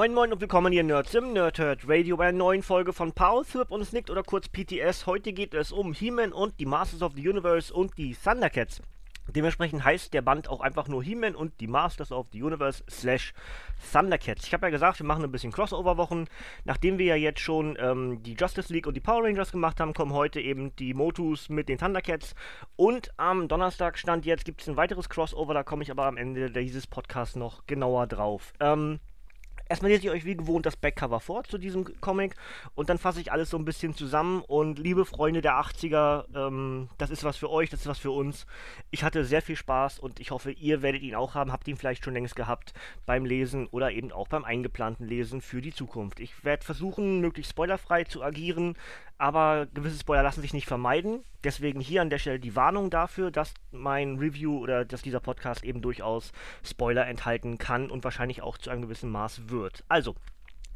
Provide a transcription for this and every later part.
Moin Moin und willkommen hier Nerds im Nerdhurt Radio bei einer neuen Folge von Powerthirp und Snicked oder kurz PTS. Heute geht es um He-Man und die Masters of the Universe und die Thundercats. Dementsprechend heißt der Band auch einfach nur He-Man und die Masters of the Universe slash Thundercats. Ich habe ja gesagt, wir machen ein bisschen Crossover-Wochen. Nachdem wir ja jetzt schon ähm, die Justice League und die Power Rangers gemacht haben, kommen heute eben die Motus mit den Thundercats. Und am Donnerstag stand jetzt, gibt es ein weiteres Crossover, da komme ich aber am Ende dieses Podcasts noch genauer drauf. Ähm, Erstmal lese ich euch wie gewohnt das Backcover vor zu diesem Comic und dann fasse ich alles so ein bisschen zusammen. Und liebe Freunde der 80er, ähm, das ist was für euch, das ist was für uns. Ich hatte sehr viel Spaß und ich hoffe, ihr werdet ihn auch haben. Habt ihn vielleicht schon längst gehabt beim Lesen oder eben auch beim eingeplanten Lesen für die Zukunft. Ich werde versuchen, möglichst spoilerfrei zu agieren, aber gewisse Spoiler lassen sich nicht vermeiden. Deswegen hier an der Stelle die Warnung dafür, dass mein Review oder dass dieser Podcast eben durchaus Spoiler enthalten kann und wahrscheinlich auch zu einem gewissen Maß wird. Also,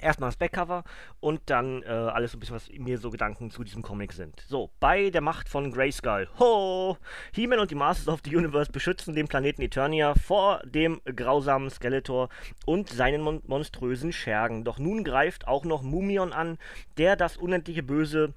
erstmal das Backcover und dann äh, alles so ein bisschen, was mir so Gedanken zu diesem Comic sind. So, bei der Macht von Grayskull. Ho! He-Man und die Masters of the Universe beschützen den Planeten Eternia vor dem grausamen Skeletor und seinen mon monströsen Schergen. Doch nun greift auch noch Mumion an, der das unendliche Böse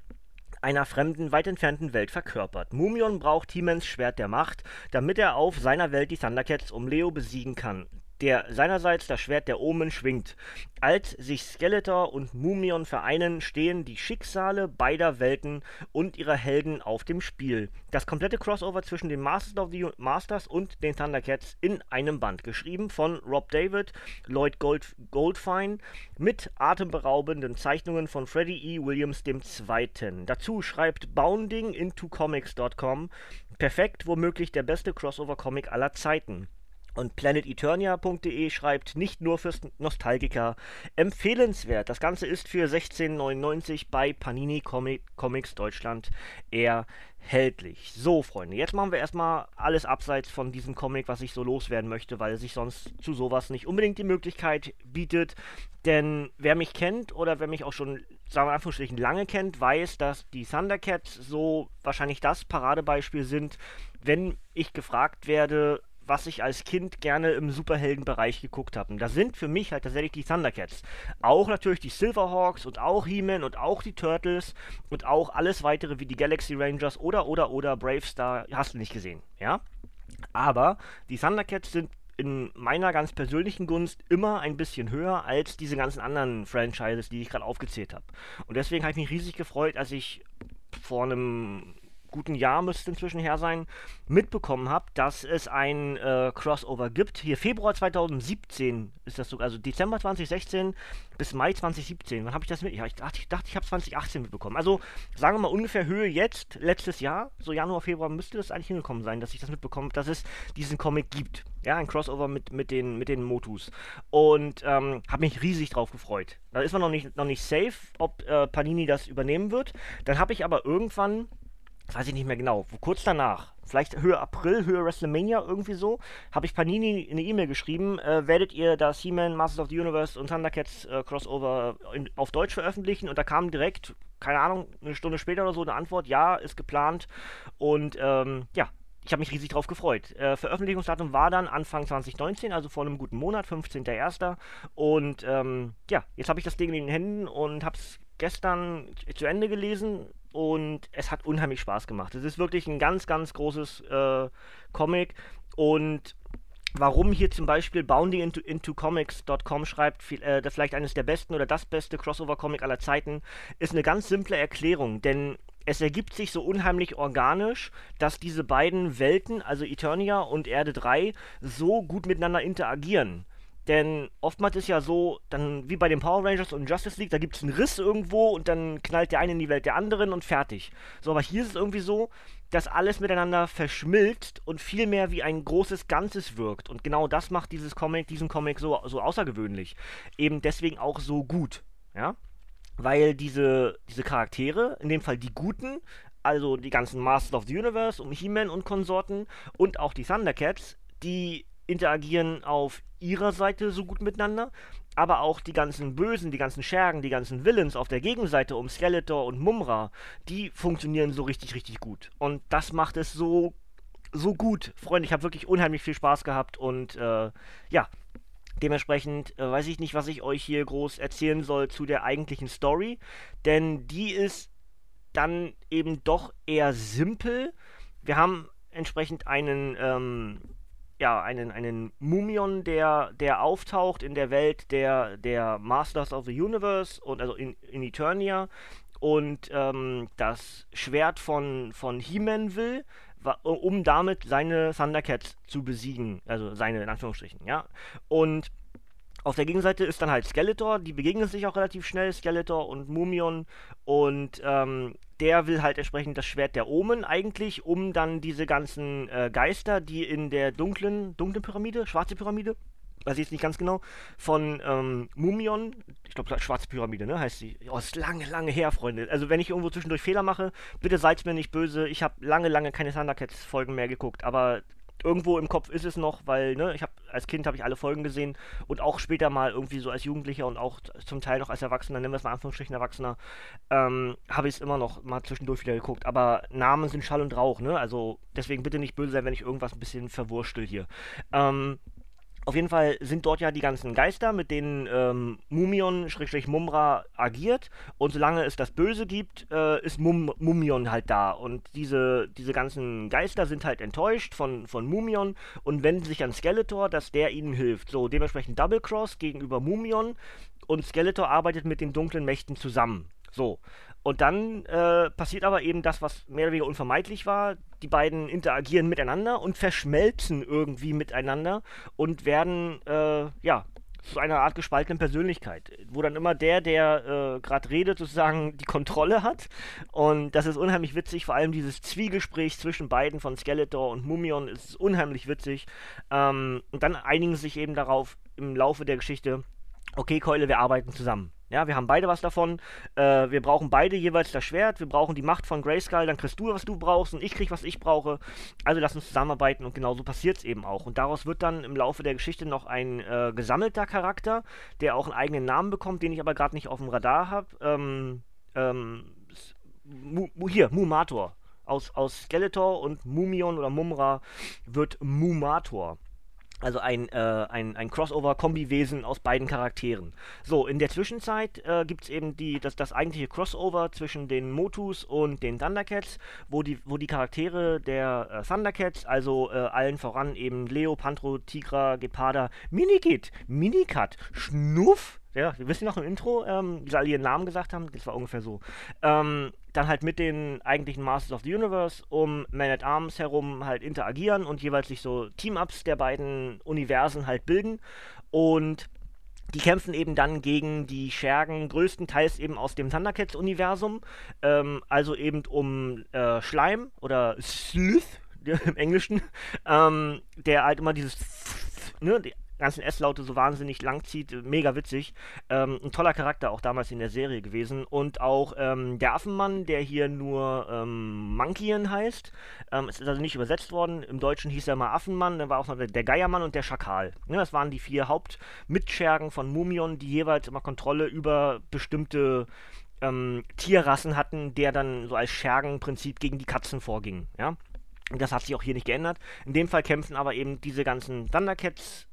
einer fremden, weit entfernten Welt verkörpert. Mumion braucht He-Mans Schwert der Macht, damit er auf seiner Welt die Thundercats um Leo besiegen kann der seinerseits das Schwert der Omen schwingt. Als sich Skeletor und Mumion vereinen, stehen die Schicksale beider Welten und ihrer Helden auf dem Spiel. Das komplette Crossover zwischen den Masters of the Masters und den Thundercats in einem Band, geschrieben von Rob David, Lloyd Gold Goldfine, mit atemberaubenden Zeichnungen von Freddie E. Williams II. Dazu schreibt Bounding into Comics.com, perfekt, womöglich der beste Crossover-Comic aller Zeiten. Und planeteternia.de schreibt nicht nur fürs Nostalgiker empfehlenswert. Das Ganze ist für 16,99 bei Panini Comic Comics Deutschland erhältlich. So, Freunde, jetzt machen wir erstmal alles abseits von diesem Comic, was ich so loswerden möchte, weil sich sonst zu sowas nicht unbedingt die Möglichkeit bietet. Denn wer mich kennt oder wer mich auch schon, sagen wir in Anführungsstrichen, lange kennt, weiß, dass die Thundercats so wahrscheinlich das Paradebeispiel sind, wenn ich gefragt werde, was ich als Kind gerne im Superheldenbereich geguckt habe. Und da sind für mich halt tatsächlich die Thundercats. Auch natürlich die Silverhawks und auch He-Man und auch die Turtles und auch alles weitere wie die Galaxy Rangers oder oder oder Bravestar. Hast du nicht gesehen, ja? Aber die Thundercats sind in meiner ganz persönlichen Gunst immer ein bisschen höher als diese ganzen anderen Franchises, die ich gerade aufgezählt habe. Und deswegen habe ich mich riesig gefreut, als ich vor einem guten Jahr müsste inzwischen her sein, mitbekommen habe, dass es ein äh, Crossover gibt. Hier Februar 2017 ist das so, also Dezember 2016 bis Mai 2017. Wann habe ich das mit? Ja, ich dachte, ich, dachte, ich habe 2018 mitbekommen. Also sagen wir mal ungefähr Höhe jetzt, letztes Jahr, so Januar, Februar müsste das eigentlich hingekommen sein, dass ich das mitbekomme, dass es diesen Comic gibt. Ja, ein Crossover mit, mit, den, mit den Motus. Und ähm, habe mich riesig drauf gefreut. Da ist man noch nicht, noch nicht safe, ob äh, Panini das übernehmen wird. Dann habe ich aber irgendwann weiß ich nicht mehr genau, kurz danach, vielleicht Höhe April, Höhe WrestleMania, irgendwie so, habe ich Panini eine E-Mail geschrieben, äh, werdet ihr das He-Man, Masters of the Universe und Thundercats äh, Crossover in, auf Deutsch veröffentlichen? Und da kam direkt, keine Ahnung, eine Stunde später oder so eine Antwort, ja, ist geplant. Und ähm, ja, ich habe mich riesig drauf gefreut. Äh, Veröffentlichungsdatum war dann Anfang 2019, also vor einem guten Monat, 15.01. Und ähm, ja, jetzt habe ich das Ding in den Händen und habe es gestern zu Ende gelesen und es hat unheimlich Spaß gemacht. Es ist wirklich ein ganz, ganz großes äh, Comic und warum hier zum Beispiel Bounding into, into Comics.com schreibt, viel, äh, vielleicht eines der besten oder das beste Crossover-Comic aller Zeiten, ist eine ganz simple Erklärung, denn es ergibt sich so unheimlich organisch, dass diese beiden Welten, also Eternia und Erde 3, so gut miteinander interagieren. Denn oftmals ist ja so, dann wie bei den Power Rangers und Justice League, da gibt es einen Riss irgendwo und dann knallt der eine in die Welt der anderen und fertig. So, aber hier ist es irgendwie so, dass alles miteinander verschmilzt und viel mehr wie ein großes Ganzes wirkt. Und genau das macht dieses Comic, diesen Comic so, so außergewöhnlich. Eben deswegen auch so gut. Ja? Weil diese, diese Charaktere, in dem Fall die Guten, also die ganzen Masters of the Universe um He-Man und Konsorten und auch die Thundercats, die interagieren auf ihrer Seite so gut miteinander, aber auch die ganzen Bösen, die ganzen Schergen, die ganzen Villains auf der Gegenseite um Skeletor und Mumra, die funktionieren so richtig, richtig gut. Und das macht es so, so gut. Freunde, ich habe wirklich unheimlich viel Spaß gehabt und äh, ja, Dementsprechend äh, weiß ich nicht, was ich euch hier groß erzählen soll zu der eigentlichen Story, denn die ist dann eben doch eher simpel. Wir haben entsprechend einen ähm, ja, einen, einen Mumion, der, der auftaucht in der Welt der, der Masters of the Universe und also in, in Eternia und ähm, das Schwert von, von He-Man will, um damit seine Thundercats zu besiegen. Also seine, in Anführungsstrichen, ja. Und auf der Gegenseite ist dann halt Skeletor, die begegnen sich auch relativ schnell, Skeletor und Mumion. Und ähm, der will halt entsprechend das Schwert der Omen eigentlich, um dann diese ganzen äh, Geister, die in der dunklen, dunklen Pyramide, schwarze Pyramide, weiß ich jetzt nicht ganz genau, von ähm, Mumion, ich glaube, schwarze Pyramide, ne, heißt sie. Oh, ist lange, lange her, Freunde. Also, wenn ich irgendwo zwischendurch Fehler mache, bitte seid mir nicht böse. Ich habe lange, lange keine Thundercats-Folgen mehr geguckt, aber irgendwo im Kopf ist es noch, weil, ne, ich habe als Kind habe ich alle Folgen gesehen und auch später mal irgendwie so als Jugendlicher und auch zum Teil noch als Erwachsener, nennen wir es mal Anführungsstrichen Erwachsener, ähm, habe ich es immer noch mal zwischendurch wieder geguckt. Aber Namen sind Schall und Rauch, ne? Also deswegen bitte nicht böse sein, wenn ich irgendwas ein bisschen verwurstel hier. Ähm, auf jeden Fall sind dort ja die ganzen Geister, mit denen ähm, Mumion-Mumra agiert. Und solange es das Böse gibt, äh, ist Mum Mumion halt da. Und diese, diese ganzen Geister sind halt enttäuscht von, von Mumion und wenden sich an Skeletor, dass der ihnen hilft. So, dementsprechend Double Cross gegenüber Mumion. Und Skeletor arbeitet mit den dunklen Mächten zusammen. So. Und dann äh, passiert aber eben das, was mehr oder weniger unvermeidlich war. Die beiden interagieren miteinander und verschmelzen irgendwie miteinander und werden, äh, ja, zu einer Art gespaltenen Persönlichkeit, wo dann immer der, der äh, gerade redet, sozusagen die Kontrolle hat. Und das ist unheimlich witzig, vor allem dieses Zwiegespräch zwischen beiden von Skeletor und Mumion ist unheimlich witzig. Ähm, und dann einigen sie sich eben darauf im Laufe der Geschichte, okay, Keule, wir arbeiten zusammen. Ja, wir haben beide was davon. Äh, wir brauchen beide jeweils das Schwert. Wir brauchen die Macht von Grayskull. Dann kriegst du, was du brauchst und ich krieg, was ich brauche. Also lass uns zusammenarbeiten und genau so passiert es eben auch. Und daraus wird dann im Laufe der Geschichte noch ein äh, gesammelter Charakter, der auch einen eigenen Namen bekommt, den ich aber gerade nicht auf dem Radar habe. Ähm, ähm, hier, Mumator. Aus, aus Skeletor und Mumion oder Mumra wird Mumator. Also ein, äh, ein, ein Crossover-Kombiwesen aus beiden Charakteren. So, in der Zwischenzeit äh, gibt es eben die, das, das eigentliche Crossover zwischen den Motus und den Thundercats, wo die, wo die Charaktere der äh, Thundercats, also äh, allen voran eben Leo, Pantro, Tigra, Geparda, Minikit, Minikat, Schnuff, ja, wir wissen noch im Intro, ähm, sie alle ihren Namen gesagt haben, das war ungefähr so. Ähm, dann halt mit den eigentlichen Masters of the Universe um Man at Arms herum halt interagieren und jeweils sich so Team-Ups der beiden Universen halt bilden. Und die kämpfen eben dann gegen die Schergen, größtenteils eben aus dem Thundercats-Universum. Ähm, also eben um äh, Schleim oder Sleuth im Englischen, ähm, der halt immer dieses, ne, ganzen S-Laute so wahnsinnig lang zieht. Mega witzig. Ähm, ein toller Charakter auch damals in der Serie gewesen. Und auch ähm, der Affenmann, der hier nur ähm, Monkeyen heißt. Ähm, es ist also nicht übersetzt worden. Im Deutschen hieß er mal Affenmann. Dann war auch noch der, der Geiermann und der Schakal. Ja, das waren die vier Hauptmitschergen von Mumion, die jeweils immer Kontrolle über bestimmte ähm, Tierrassen hatten, der dann so als Schergenprinzip gegen die Katzen vorging. Ja. Das hat sich auch hier nicht geändert. In dem Fall kämpfen aber eben diese ganzen Thundercats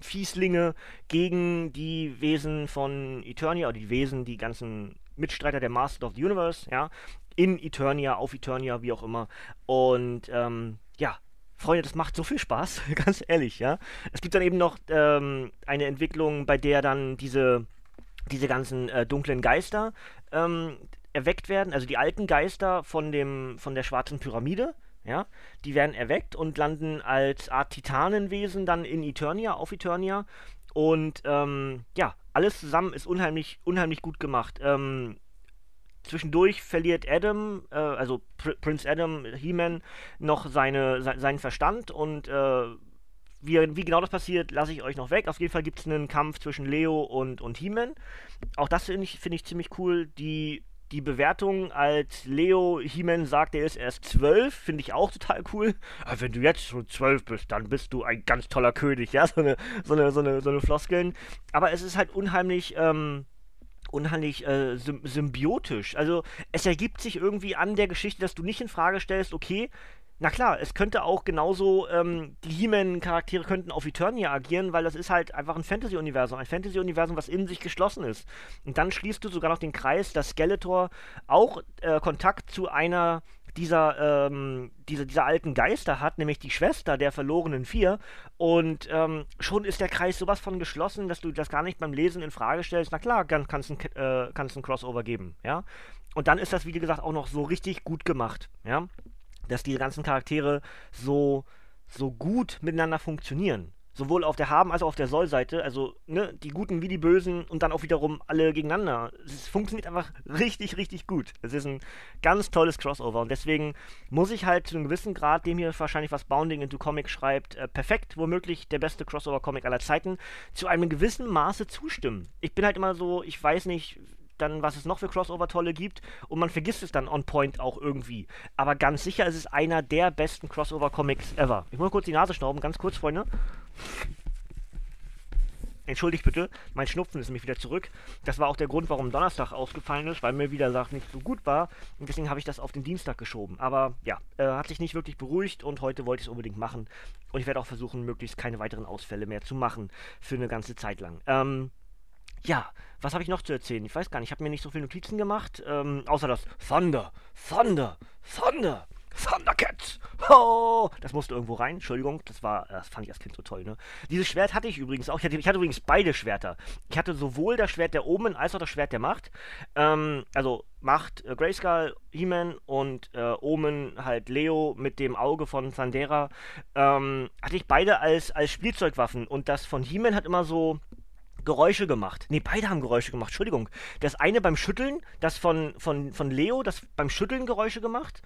Fieslinge gegen die Wesen von Eternia, oder die Wesen, die ganzen Mitstreiter der Master of the Universe, ja, in Eternia, auf Eternia, wie auch immer. Und ähm, ja, Freunde, das macht so viel Spaß, ganz ehrlich, ja. Es gibt dann eben noch ähm, eine Entwicklung, bei der dann diese, diese ganzen äh, dunklen Geister ähm, erweckt werden, also die alten Geister von dem, von der schwarzen Pyramide, ja, die werden erweckt und landen als Art Titanenwesen dann in Eternia, auf Eternia. Und ähm, ja, alles zusammen ist unheimlich, unheimlich gut gemacht. Ähm, zwischendurch verliert Adam, äh, also Pr Prince Adam, He-Man, noch seine, se seinen Verstand und äh, wie, wie, genau das passiert, lasse ich euch noch weg. Auf jeden Fall gibt es einen Kampf zwischen Leo und, und He-Man. Auch das finde ich, find ich ziemlich cool. Die die Bewertung, als Leo He-Man sagt, er ist erst zwölf, finde ich auch total cool. Aber wenn du jetzt schon zwölf bist, dann bist du ein ganz toller König, ja, so eine, so eine, so eine, so eine Floskeln. Aber es ist halt unheimlich, ähm, unheimlich äh, symbiotisch. Also es ergibt sich irgendwie an der Geschichte, dass du nicht in Frage stellst, okay, na klar, es könnte auch genauso, ähm, die He-Man-Charaktere könnten auf Eternia agieren, weil das ist halt einfach ein Fantasy-Universum. Ein Fantasy-Universum, was in sich geschlossen ist. Und dann schließt du sogar noch den Kreis, dass Skeletor auch äh, Kontakt zu einer dieser, ähm, diese, dieser alten Geister hat, nämlich die Schwester der verlorenen Vier. Und ähm, schon ist der Kreis sowas von geschlossen, dass du das gar nicht beim Lesen in Frage stellst. Na klar, kann es ein, äh, ein Crossover geben, ja. Und dann ist das, wie gesagt, auch noch so richtig gut gemacht, ja dass diese ganzen Charaktere so, so gut miteinander funktionieren. Sowohl auf der Haben- als auch auf der Soll-Seite. Also, ne, die Guten wie die Bösen und dann auch wiederum alle gegeneinander. Es funktioniert einfach richtig, richtig gut. Es ist ein ganz tolles Crossover und deswegen muss ich halt zu einem gewissen Grad, dem hier wahrscheinlich was Bounding into Comic schreibt, äh, perfekt, womöglich der beste Crossover-Comic aller Zeiten, zu einem gewissen Maße zustimmen. Ich bin halt immer so, ich weiß nicht, dann, was es noch für Crossover-Tolle gibt und man vergisst es dann on point auch irgendwie. Aber ganz sicher ist es einer der besten Crossover-Comics ever. Ich muss kurz die Nase schnauben, ganz kurz, Freunde. Entschuldigt bitte, mein Schnupfen ist nämlich wieder zurück. Das war auch der Grund, warum Donnerstag ausgefallen ist, weil mir wieder sagt nicht so gut war. Und deswegen habe ich das auf den Dienstag geschoben. Aber ja, äh, hat sich nicht wirklich beruhigt und heute wollte ich es unbedingt machen. Und ich werde auch versuchen, möglichst keine weiteren Ausfälle mehr zu machen für eine ganze Zeit lang. Ähm, ja, was habe ich noch zu erzählen? Ich weiß gar nicht, ich habe mir nicht so viele Notizen gemacht, ähm, außer das Thunder, Thunder, Thunder, Thundercats. Oh, das musste irgendwo rein. Entschuldigung, das war, das fand ich als Kind so toll, ne? Dieses Schwert hatte ich übrigens auch. Ich hatte, ich hatte übrigens beide Schwerter. Ich hatte sowohl das Schwert der Omen als auch das Schwert der Macht. Ähm, also Macht äh, Grayskull, He-Man und äh, Omen halt Leo mit dem Auge von Sandera. Ähm, hatte ich beide als, als Spielzeugwaffen. Und das von He-Man hat immer so Geräusche gemacht. Ne, beide haben Geräusche gemacht, Entschuldigung. Das eine beim Schütteln, das von, von, von Leo, das beim Schütteln Geräusche gemacht.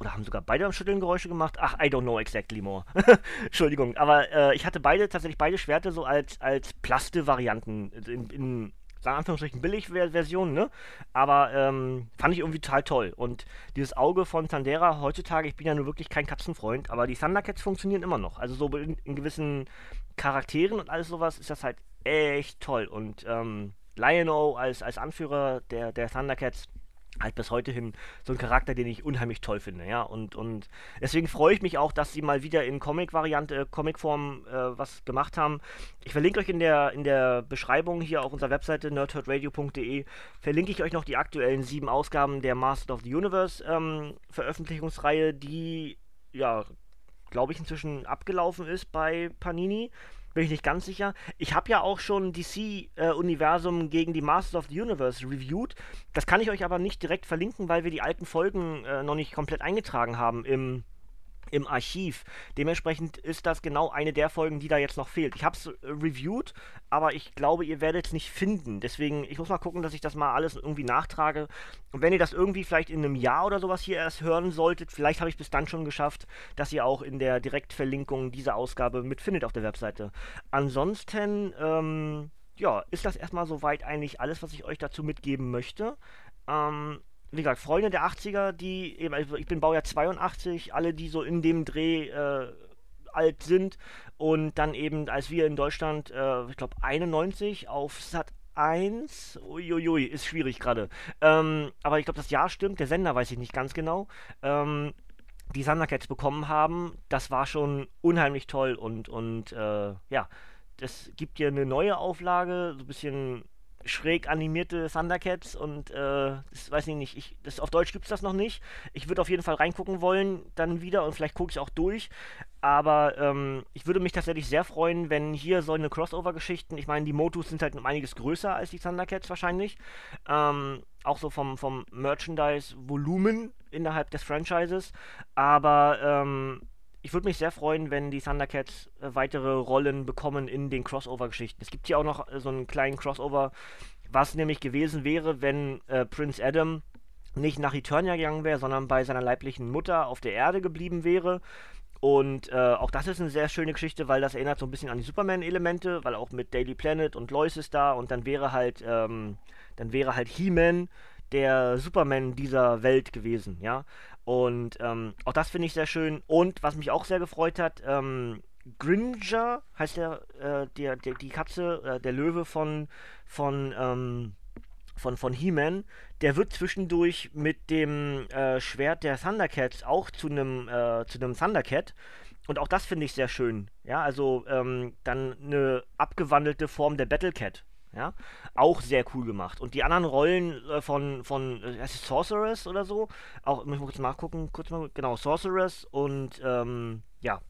Oder haben sogar beide beim Schütteln Geräusche gemacht? Ach, I don't know exactly more. Entschuldigung, aber äh, ich hatte beide, tatsächlich beide Schwerter so als, als Plaste-Varianten in, in sagen Anführungsstrichen billig Version, ne? Aber ähm, fand ich irgendwie total toll. Und dieses Auge von Tandera heutzutage, ich bin ja nur wirklich kein Katzenfreund, aber die Thundercats funktionieren immer noch. Also so in, in gewissen Charakteren und alles sowas ist das halt echt toll. Und ähm, Lion-O als, als Anführer der, der Thundercats halt bis heute hin so ein Charakter, den ich unheimlich toll finde, ja. Und, und deswegen freue ich mich auch, dass sie mal wieder in Comic-Variante, Comic-Form äh, was gemacht haben. Ich verlinke euch in der, in der Beschreibung hier auf unserer Webseite nerdherdradio.de verlinke ich euch noch die aktuellen sieben Ausgaben der Master of the Universe ähm, Veröffentlichungsreihe, die ja, glaube ich, inzwischen abgelaufen ist bei Panini. Bin ich nicht ganz sicher. Ich habe ja auch schon DC-Universum äh, gegen die Masters of the Universe reviewed. Das kann ich euch aber nicht direkt verlinken, weil wir die alten Folgen äh, noch nicht komplett eingetragen haben im im Archiv. Dementsprechend ist das genau eine der Folgen, die da jetzt noch fehlt. Ich habe es äh, reviewed, aber ich glaube, ihr werdet es nicht finden. Deswegen, ich muss mal gucken, dass ich das mal alles irgendwie nachtrage. Und wenn ihr das irgendwie vielleicht in einem Jahr oder sowas hier erst hören solltet, vielleicht habe ich bis dann schon geschafft, dass ihr auch in der Direktverlinkung diese Ausgabe mitfindet auf der Webseite. Ansonsten, ähm, ja, ist das erstmal soweit eigentlich alles, was ich euch dazu mitgeben möchte. Ähm, wie gesagt, Freunde der 80er, die eben, also ich bin Baujahr 82, alle, die so in dem Dreh äh, alt sind und dann eben, als wir in Deutschland, äh, ich glaube 91 auf Sat 1, uiuiui, ist schwierig gerade. Ähm, aber ich glaube, das Jahr stimmt, der Sender weiß ich nicht ganz genau. Ähm, die Thundercats bekommen haben, das war schon unheimlich toll und, und äh, ja, es gibt hier eine neue Auflage, so ein bisschen schräg animierte Thundercats und äh, das weiß ich nicht, ich, das, auf Deutsch gibt es das noch nicht. Ich würde auf jeden Fall reingucken wollen, dann wieder und vielleicht gucke ich auch durch. Aber ähm, ich würde mich tatsächlich sehr freuen, wenn hier so eine Crossover-Geschichten, ich meine, die Motus sind halt um einiges größer als die Thundercats wahrscheinlich. Ähm, auch so vom, vom Merchandise-Volumen innerhalb des Franchises. Aber ähm, ich würde mich sehr freuen, wenn die Thundercats äh, weitere Rollen bekommen in den Crossover-Geschichten. Es gibt hier auch noch äh, so einen kleinen Crossover, was nämlich gewesen wäre, wenn äh, Prince Adam nicht nach Eternia gegangen wäre, sondern bei seiner leiblichen Mutter auf der Erde geblieben wäre. Und äh, auch das ist eine sehr schöne Geschichte, weil das erinnert so ein bisschen an die Superman-Elemente, weil auch mit Daily Planet und Lois ist da und dann wäre halt, ähm, dann wäre halt He-Man der Superman dieser Welt gewesen, ja. Und ähm, auch das finde ich sehr schön. Und was mich auch sehr gefreut hat, ähm, Gringer heißt der, äh, der, der, die Katze, äh, der Löwe von, von, ähm, von, von He-Man, der wird zwischendurch mit dem äh, Schwert der Thundercats auch zu einem äh, Thundercat. Und auch das finde ich sehr schön. Ja, also ähm, dann eine abgewandelte Form der Battlecat. Ja, auch sehr cool gemacht. Und die anderen Rollen äh, von, von äh, Sorceress oder so, auch, muss ich mal kurz nachgucken, kurz mal, genau, Sorceress und, ähm, ja,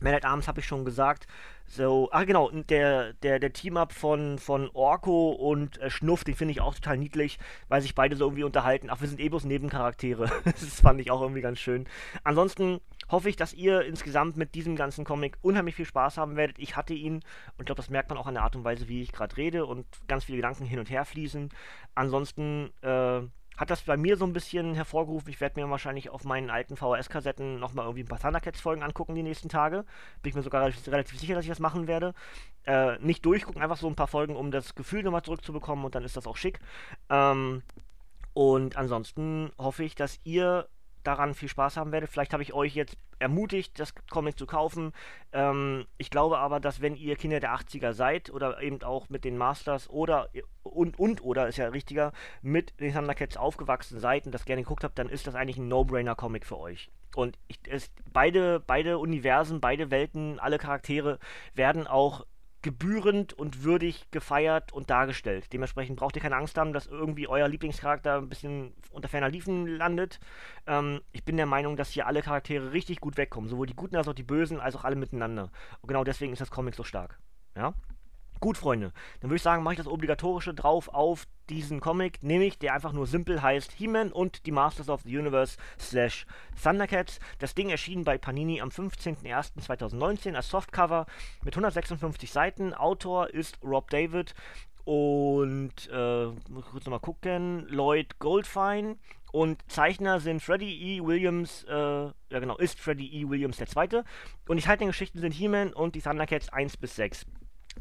Man at Arms habe ich schon gesagt. So, ach genau, der, der, der Team-Up von, von Orko und äh, Schnuff, den finde ich auch total niedlich, weil sich beide so irgendwie unterhalten. Ach, wir sind eh bloß Nebencharaktere. das fand ich auch irgendwie ganz schön. Ansonsten hoffe ich, dass ihr insgesamt mit diesem ganzen Comic unheimlich viel Spaß haben werdet. Ich hatte ihn und ich glaube, das merkt man auch an der Art und Weise, wie ich gerade rede und ganz viele Gedanken hin und her fließen. Ansonsten, äh, hat das bei mir so ein bisschen hervorgerufen. Ich werde mir wahrscheinlich auf meinen alten VHS-Kassetten nochmal irgendwie ein paar Thundercats-Folgen angucken die nächsten Tage. Bin ich mir sogar relativ, relativ sicher, dass ich das machen werde. Äh, nicht durchgucken, einfach so ein paar Folgen, um das Gefühl nochmal zurückzubekommen und dann ist das auch schick. Ähm, und ansonsten hoffe ich, dass ihr daran viel Spaß haben werdet. Vielleicht habe ich euch jetzt ermutigt, das Comic zu kaufen. Ähm, ich glaube aber, dass wenn ihr Kinder der 80er seid oder eben auch mit den Masters oder und und oder ist ja richtiger mit den Thundercats aufgewachsen seid und das gerne geguckt habt, dann ist das eigentlich ein No-Brainer-Comic für euch. Und ich, es, beide, beide Universen, beide Welten, alle Charaktere werden auch gebührend und würdig gefeiert und dargestellt. Dementsprechend braucht ihr keine Angst haben, dass irgendwie euer Lieblingscharakter ein bisschen unter ferner Liefen landet. Ähm, ich bin der Meinung, dass hier alle Charaktere richtig gut wegkommen. Sowohl die Guten als auch die Bösen, als auch alle miteinander. Und genau deswegen ist das Comic so stark. Ja? Gut, Freunde, dann würde ich sagen, mache ich das Obligatorische drauf auf diesen Comic, nämlich der einfach nur simpel heißt He-Man und die Masters of the Universe slash Thundercats. Das Ding erschien bei Panini am 15.01.2019 als Softcover mit 156 Seiten. Autor ist Rob David und äh, kurz nochmal gucken, Lloyd Goldfein und Zeichner sind Freddie E. Williams, äh, ja genau, ist Freddie E. Williams der Zweite. Und die Zeichnungsgeschichten sind He-Man und die Thundercats 1 bis 6.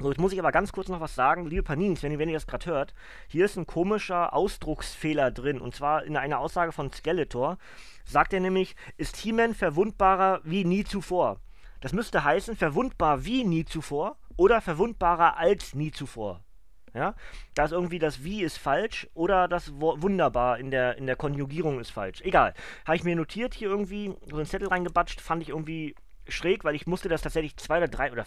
So, jetzt muss ich aber ganz kurz noch was sagen. Liebe Panins, wenn ihr, wenn ihr das gerade hört, hier ist ein komischer Ausdrucksfehler drin. Und zwar in einer Aussage von Skeletor sagt er nämlich, ist He-Man verwundbarer wie nie zuvor. Das müsste heißen, verwundbar wie nie zuvor oder verwundbarer als nie zuvor. Ja, da ist irgendwie das Wie ist falsch oder das Wunderbar in der, in der Konjugierung ist falsch. Egal. Habe ich mir notiert hier irgendwie, so einen Zettel reingebatscht, fand ich irgendwie schräg, weil ich musste das tatsächlich zwei oder drei oder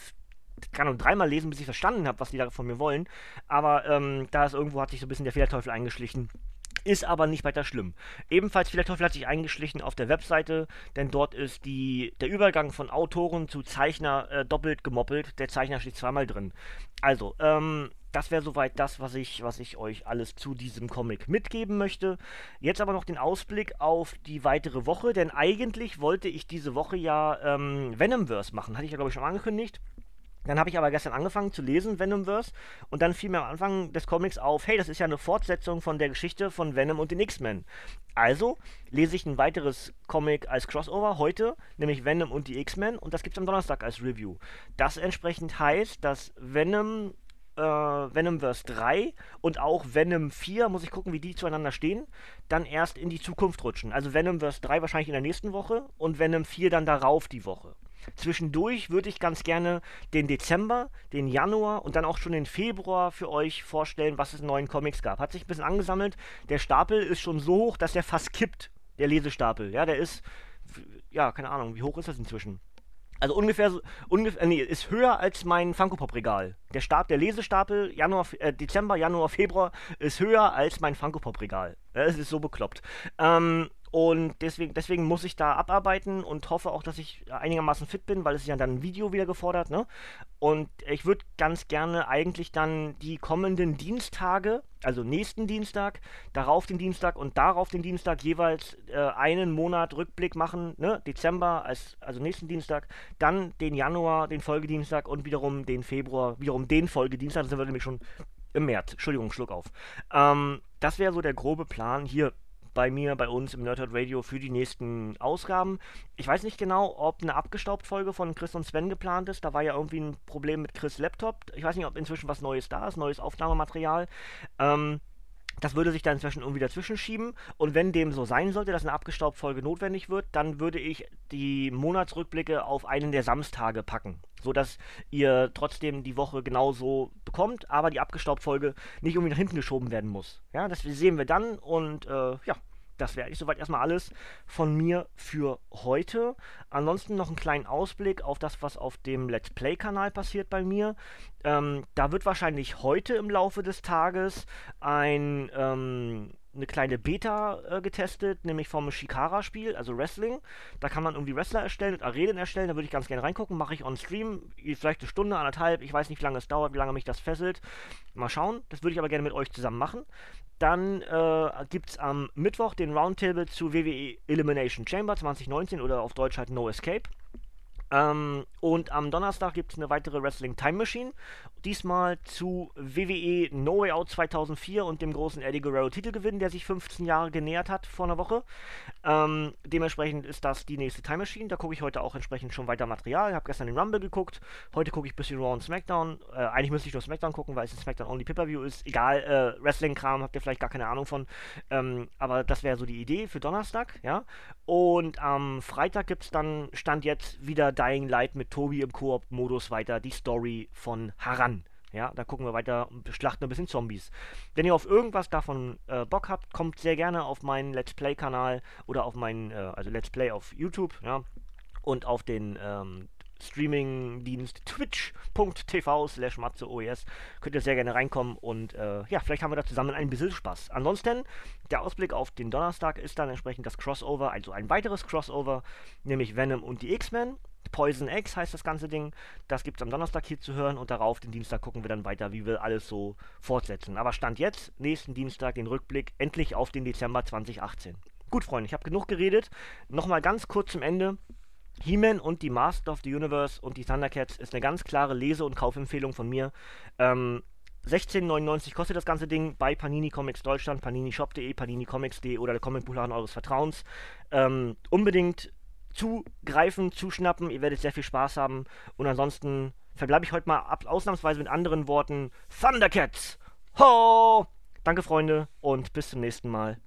kann nur dreimal lesen, bis ich verstanden habe, was die da von mir wollen. Aber ähm, da ist irgendwo hat sich so ein bisschen der Fehlerteufel eingeschlichen. Ist aber nicht weiter schlimm. Ebenfalls Fehlerteufel hat sich eingeschlichen auf der Webseite, denn dort ist die, der Übergang von Autoren zu Zeichner äh, doppelt gemoppelt. Der Zeichner steht zweimal drin. Also, ähm, das wäre soweit das, was ich, was ich euch alles zu diesem Comic mitgeben möchte. Jetzt aber noch den Ausblick auf die weitere Woche, denn eigentlich wollte ich diese Woche ja ähm, Venomverse machen. Hatte ich ja, glaube ich, schon angekündigt. Dann habe ich aber gestern angefangen zu lesen, Venomverse, und dann fiel mir am Anfang des Comics auf, hey, das ist ja eine Fortsetzung von der Geschichte von Venom und den X-Men. Also lese ich ein weiteres Comic als Crossover heute, nämlich Venom und die X-Men, und das gibt es am Donnerstag als Review. Das entsprechend heißt, dass Venom äh, Venomverse 3 und auch Venom 4, muss ich gucken, wie die zueinander stehen, dann erst in die Zukunft rutschen. Also Venomverse 3 wahrscheinlich in der nächsten Woche und Venom 4 dann darauf die Woche. Zwischendurch würde ich ganz gerne den Dezember, den Januar und dann auch schon den Februar für euch vorstellen, was es in neuen Comics gab. Hat sich ein bisschen angesammelt. Der Stapel ist schon so hoch, dass der fast kippt, der Lesestapel. Ja, der ist, ja, keine Ahnung, wie hoch ist das inzwischen? Also ungefähr, so- ungefähr, nee, ist höher als mein Funko Pop Regal. Der Stab, der Lesestapel, Januar, äh, Dezember, Januar, Februar, ist höher als mein Funko Pop Regal. Es ist so bekloppt. Ähm, und deswegen, deswegen muss ich da abarbeiten und hoffe auch, dass ich einigermaßen fit bin, weil es ist ja dann ein Video wieder gefordert, ne? Und ich würde ganz gerne eigentlich dann die kommenden Dienstage, also nächsten Dienstag, darauf den Dienstag und darauf den Dienstag jeweils äh, einen Monat Rückblick machen, ne? Dezember, als, also nächsten Dienstag, dann den Januar, den Folgedienstag und wiederum den Februar, wiederum den Folgedienstag, da sind wir nämlich schon im März. Entschuldigung, Schluck auf. Ähm, das wäre so der grobe Plan hier bei mir, bei uns im Nerdhurt Radio für die nächsten Ausgaben. Ich weiß nicht genau, ob eine Abgestaubt-Folge von Chris und Sven geplant ist. Da war ja irgendwie ein Problem mit Chris Laptop. Ich weiß nicht, ob inzwischen was Neues da ist, neues Aufnahmematerial. Ähm, das würde sich dann inzwischen irgendwie dazwischen schieben. Und wenn dem so sein sollte, dass eine Abgestaubt-Folge notwendig wird, dann würde ich die Monatsrückblicke auf einen der Samstage packen. Sodass ihr trotzdem die Woche genauso bekommt, aber die Abgestaubt-Folge nicht irgendwie nach hinten geschoben werden muss. Ja, das sehen wir dann und äh, ja. Das wäre eigentlich soweit erstmal alles von mir für heute. Ansonsten noch einen kleinen Ausblick auf das, was auf dem Let's Play-Kanal passiert bei mir. Ähm, da wird wahrscheinlich heute im Laufe des Tages ein, ähm, eine kleine Beta äh, getestet, nämlich vom Shikara-Spiel, also Wrestling. Da kann man irgendwie Wrestler erstellen und Arenen erstellen. Da würde ich ganz gerne reingucken. Mache ich on Stream. Vielleicht eine Stunde, anderthalb. Ich weiß nicht, wie lange es dauert, wie lange mich das fesselt. Mal schauen. Das würde ich aber gerne mit euch zusammen machen. Dann äh, gibt es am Mittwoch den Roundtable zu WWE Elimination Chamber 2019 oder auf Deutsch halt No Escape. Ähm, und am Donnerstag gibt es eine weitere Wrestling Time Machine. Diesmal zu WWE No Way Out 2004 und dem großen Eddie Guerrero Titelgewinn, der sich 15 Jahre genähert hat vor einer Woche. Ähm, dementsprechend ist das die nächste Time Machine. Da gucke ich heute auch entsprechend schon weiter Material. Ich habe gestern den Rumble geguckt. Heute gucke ich ein bisschen Raw und SmackDown. Äh, eigentlich müsste ich nur SmackDown gucken, weil es ein SmackDown Only Pay-Per-View ist. Egal, äh, Wrestling-Kram habt ihr vielleicht gar keine Ahnung von. Ähm, aber das wäre so die Idee für Donnerstag, ja. Und am Freitag gibt es dann, Stand jetzt, wieder Dying Light mit Tobi im Koop-Modus weiter. Die Story von Haran. Ja, da gucken wir weiter und schlachten ein bisschen Zombies. Wenn ihr auf irgendwas davon äh, Bock habt, kommt sehr gerne auf meinen Let's Play-Kanal oder auf meinen, äh, also Let's Play auf YouTube, ja, und auf den ähm, Streaming-Dienst twitch.tv slash matzeoes. Könnt ihr sehr gerne reinkommen und äh, ja, vielleicht haben wir da zusammen ein bisschen Spaß. Ansonsten, der Ausblick auf den Donnerstag ist dann entsprechend das Crossover, also ein weiteres Crossover, nämlich Venom und die X-Men. Poison X heißt das ganze Ding. Das gibt es am Donnerstag hier zu hören und darauf, den Dienstag, gucken wir dann weiter, wie wir alles so fortsetzen. Aber Stand jetzt, nächsten Dienstag, den Rückblick endlich auf den Dezember 2018. Gut, Freunde, ich habe genug geredet. Nochmal ganz kurz zum Ende. He-Man und die Master of the Universe und die Thundercats ist eine ganz klare Lese- und Kaufempfehlung von mir. Ähm, 16,99 kostet das ganze Ding bei Panini Comics Deutschland, paninishop.de, paninicomics.de oder der Comicbuchladen eures Vertrauens. Ähm, unbedingt zugreifen, zuschnappen, ihr werdet sehr viel Spaß haben. Und ansonsten verbleibe ich heute mal ausnahmsweise mit anderen Worten. Thundercats! Ho! Danke, Freunde, und bis zum nächsten Mal.